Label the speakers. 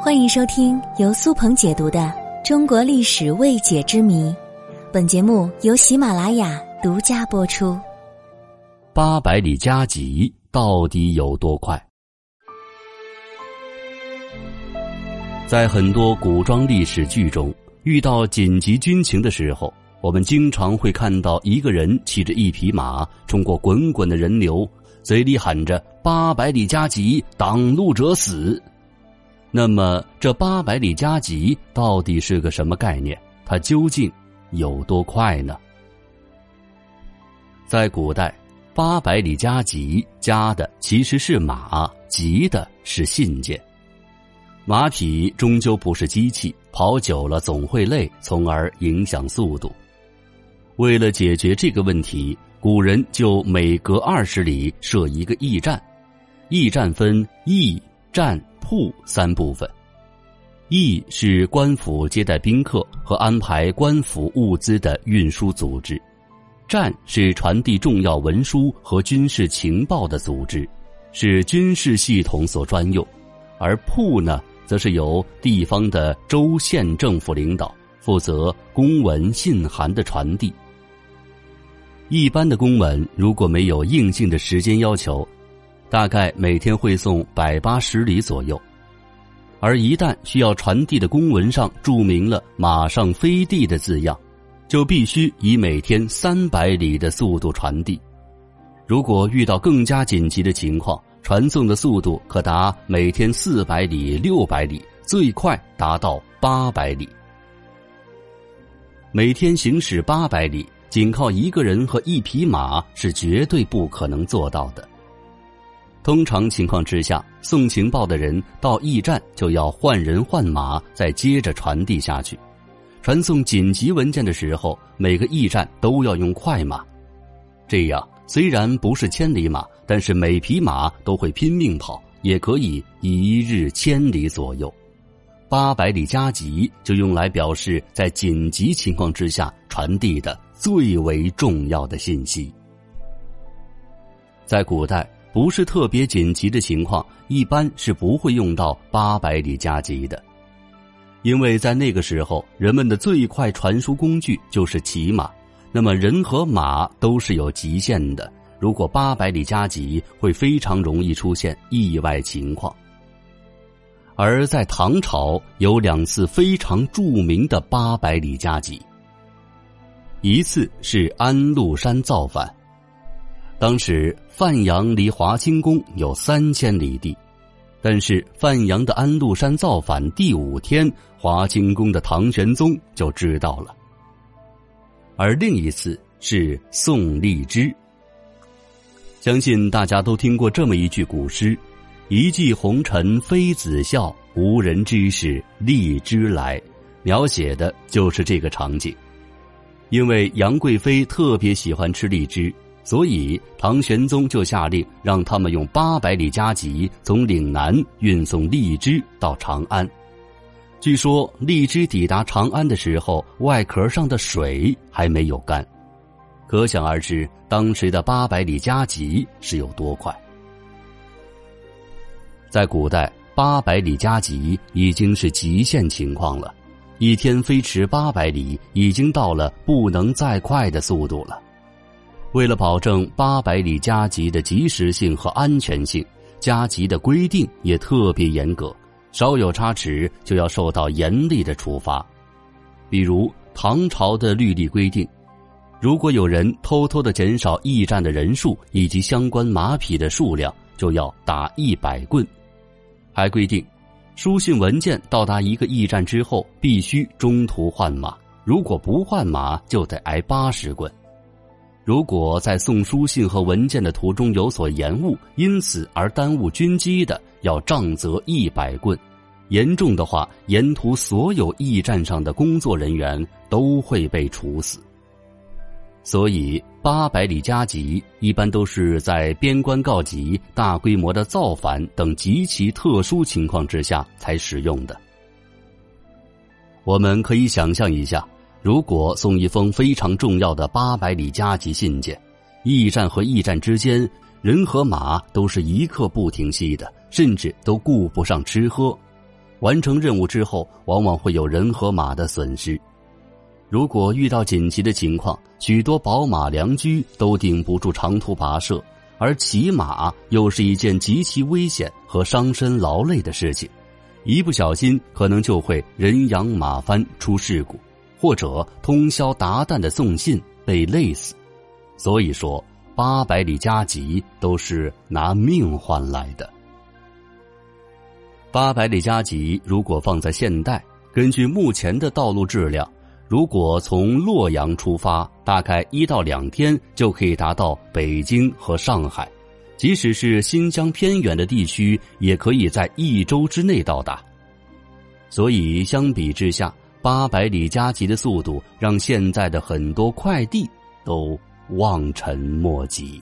Speaker 1: 欢迎收听由苏鹏解读的《中国历史未解之谜》，本节目由喜马拉雅独家播出。
Speaker 2: 八百里加急到底有多快？在很多古装历史剧中，遇到紧急军情的时候，我们经常会看到一个人骑着一匹马冲过滚滚的人流，嘴里喊着“八百里加急，挡路者死”。那么，这八百里加急到底是个什么概念？它究竟有多快呢？在古代，八百里加急加的其实是马，急的是信件。马匹终究不是机器，跑久了总会累，从而影响速度。为了解决这个问题，古人就每隔二十里设一个驿站，驿站分驿站。铺三部分，驿是官府接待宾客和安排官府物资的运输组织，站是传递重要文书和军事情报的组织，是军事系统所专用，而铺呢，则是由地方的州县政府领导负责公文信函的传递。一般的公文如果没有硬性的时间要求。大概每天会送百八十里左右，而一旦需要传递的公文上注明了“马上飞递”的字样，就必须以每天三百里的速度传递。如果遇到更加紧急的情况，传送的速度可达每天四百里、六百里，最快达到八百里。每天行驶八百里，仅靠一个人和一匹马是绝对不可能做到的。通常情况之下，送情报的人到驿站就要换人换马，再接着传递下去。传送紧急文件的时候，每个驿站都要用快马。这样虽然不是千里马，但是每匹马都会拼命跑，也可以一日千里左右。八百里加急就用来表示在紧急情况之下传递的最为重要的信息。在古代。不是特别紧急的情况，一般是不会用到八百里加急的，因为在那个时候，人们的最快传输工具就是骑马，那么人和马都是有极限的。如果八百里加急，会非常容易出现意外情况。而在唐朝，有两次非常著名的八百里加急，一次是安禄山造反。当时范阳离华清宫有三千里地，但是范阳的安禄山造反第五天，华清宫的唐玄宗就知道了。而另一次是宋荔枝。相信大家都听过这么一句古诗：“一骑红尘妃子笑，无人知是荔枝来。”描写的就是这个场景。因为杨贵妃特别喜欢吃荔枝。所以，唐玄宗就下令让他们用八百里加急从岭南运送荔枝到长安。据说，荔枝抵达长安的时候，外壳上的水还没有干，可想而知，当时的八百里加急是有多快。在古代，八百里加急已经是极限情况了，一天飞驰八百里，已经到了不能再快的速度了。为了保证八百里加急的及时性和安全性，加急的规定也特别严格，稍有差池就要受到严厉的处罚。比如唐朝的律例规定，如果有人偷偷的减少驿站的人数以及相关马匹的数量，就要打一百棍。还规定，书信文件到达一个驿站之后，必须中途换马，如果不换马，就得挨八十棍。如果在送书信和文件的途中有所延误，因此而耽误军机的，要杖责一百棍；严重的话，沿途所有驿站上的工作人员都会被处死。所以，八百里加急一般都是在边关告急、大规模的造反等极其特殊情况之下才使用的。我们可以想象一下。如果送一封非常重要的八百里加急信件，驿站和驿站之间人和马都是一刻不停息的，甚至都顾不上吃喝。完成任务之后，往往会有人和马的损失。如果遇到紧急的情况，许多宝马良驹都顶不住长途跋涉，而骑马又是一件极其危险和伤身劳累的事情，一不小心可能就会人仰马翻出事故，或者通宵达旦的送信被累死。所以说，八百里加急都是拿命换来的。八百里加急如果放在现代，根据目前的道路质量。如果从洛阳出发，大概一到两天就可以达到北京和上海；即使是新疆偏远的地区，也可以在一周之内到达。所以相比之下，八百里加急的速度让现在的很多快递都望尘莫及。